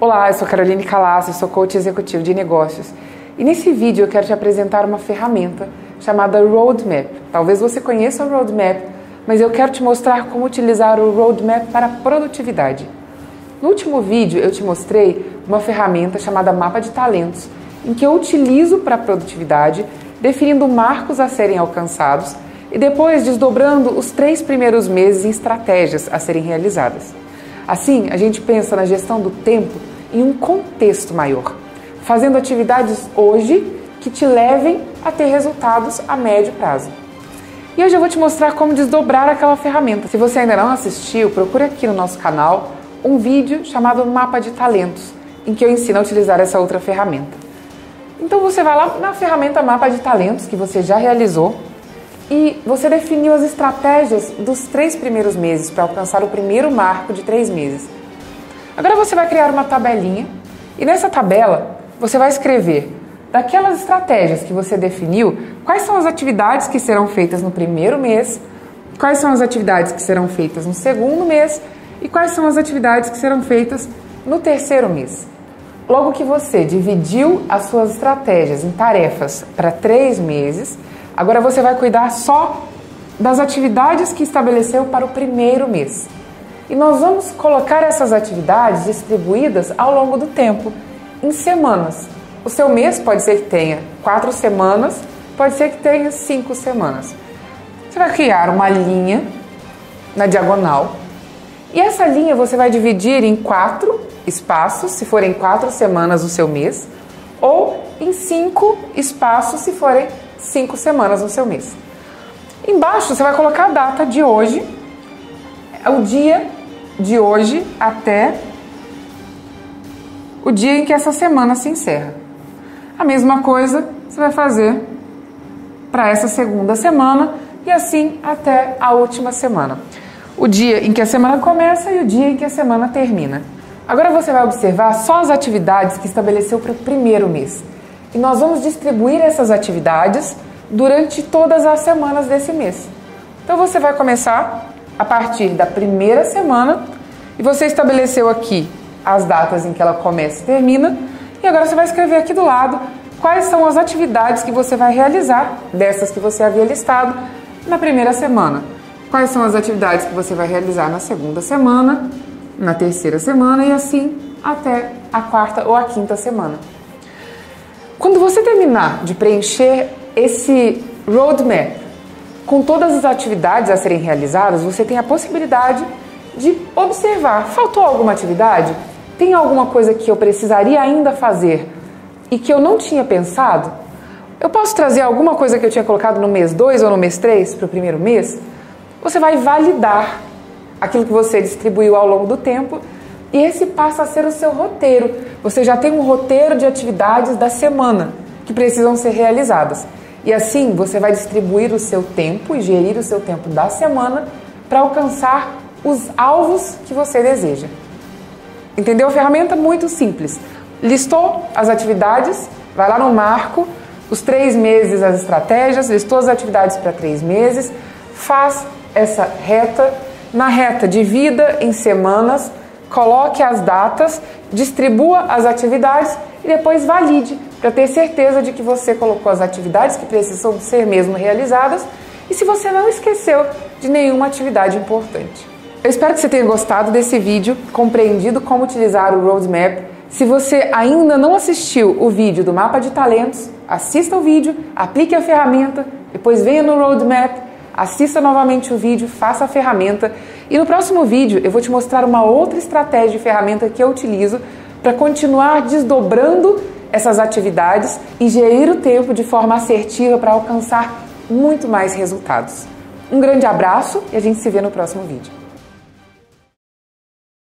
Olá, eu sou Caroline Calasso, sou coach executivo de negócios. E nesse vídeo eu quero te apresentar uma ferramenta chamada Roadmap. Talvez você conheça o Roadmap, mas eu quero te mostrar como utilizar o Roadmap para produtividade. No último vídeo eu te mostrei uma ferramenta chamada Mapa de Talentos, em que eu utilizo para produtividade, definindo marcos a serem alcançados e depois desdobrando os três primeiros meses em estratégias a serem realizadas. Assim, a gente pensa na gestão do tempo em um contexto maior, fazendo atividades hoje que te levem a ter resultados a médio prazo. E hoje eu vou te mostrar como desdobrar aquela ferramenta. Se você ainda não assistiu, procure aqui no nosso canal um vídeo chamado Mapa de Talentos, em que eu ensino a utilizar essa outra ferramenta. Então você vai lá na ferramenta Mapa de Talentos que você já realizou e você definiu as estratégias dos três primeiros meses para alcançar o primeiro marco de três meses. Agora você vai criar uma tabelinha e nessa tabela você vai escrever daquelas estratégias que você definiu, quais são as atividades que serão feitas no primeiro mês, quais são as atividades que serão feitas no segundo mês e quais são as atividades que serão feitas no terceiro mês. Logo que você dividiu as suas estratégias em tarefas para três meses, Agora você vai cuidar só das atividades que estabeleceu para o primeiro mês. E nós vamos colocar essas atividades distribuídas ao longo do tempo, em semanas. O seu mês pode ser que tenha quatro semanas, pode ser que tenha cinco semanas. Você vai criar uma linha na diagonal e essa linha você vai dividir em quatro espaços, se forem quatro semanas o seu mês, ou em cinco espaços, se forem cinco semanas no seu mês. Embaixo você vai colocar a data de hoje, é o dia de hoje até o dia em que essa semana se encerra. A mesma coisa você vai fazer para essa segunda semana e assim até a última semana. O dia em que a semana começa e o dia em que a semana termina. Agora você vai observar só as atividades que estabeleceu para o primeiro mês. E nós vamos distribuir essas atividades durante todas as semanas desse mês. Então você vai começar a partir da primeira semana e você estabeleceu aqui as datas em que ela começa e termina. E agora você vai escrever aqui do lado quais são as atividades que você vai realizar dessas que você havia listado na primeira semana. Quais são as atividades que você vai realizar na segunda semana, na terceira semana e assim até a quarta ou a quinta semana. Quando você terminar de preencher esse roadmap com todas as atividades a serem realizadas, você tem a possibilidade de observar: faltou alguma atividade? Tem alguma coisa que eu precisaria ainda fazer e que eu não tinha pensado? Eu posso trazer alguma coisa que eu tinha colocado no mês 2 ou no mês 3 para o primeiro mês? Você vai validar aquilo que você distribuiu ao longo do tempo e esse passa a ser o seu roteiro. Você já tem um roteiro de atividades da semana que precisam ser realizadas. E assim você vai distribuir o seu tempo e gerir o seu tempo da semana para alcançar os alvos que você deseja. Entendeu? A ferramenta muito simples. Listou as atividades, vai lá no marco, os três meses, as estratégias, listou as atividades para três meses, faz essa reta. Na reta, divida em semanas coloque as datas, distribua as atividades e depois valide para ter certeza de que você colocou as atividades que precisam ser mesmo realizadas e se você não esqueceu de nenhuma atividade importante. Eu espero que você tenha gostado desse vídeo, compreendido como utilizar o roadmap. Se você ainda não assistiu o vídeo do mapa de talentos, assista o vídeo, aplique a ferramenta, depois venha no roadmap assista novamente o vídeo, faça a ferramenta e no próximo vídeo eu vou te mostrar uma outra estratégia de ferramenta que eu utilizo para continuar desdobrando essas atividades e gerir o tempo de forma assertiva para alcançar muito mais resultados. Um grande abraço e a gente se vê no próximo vídeo.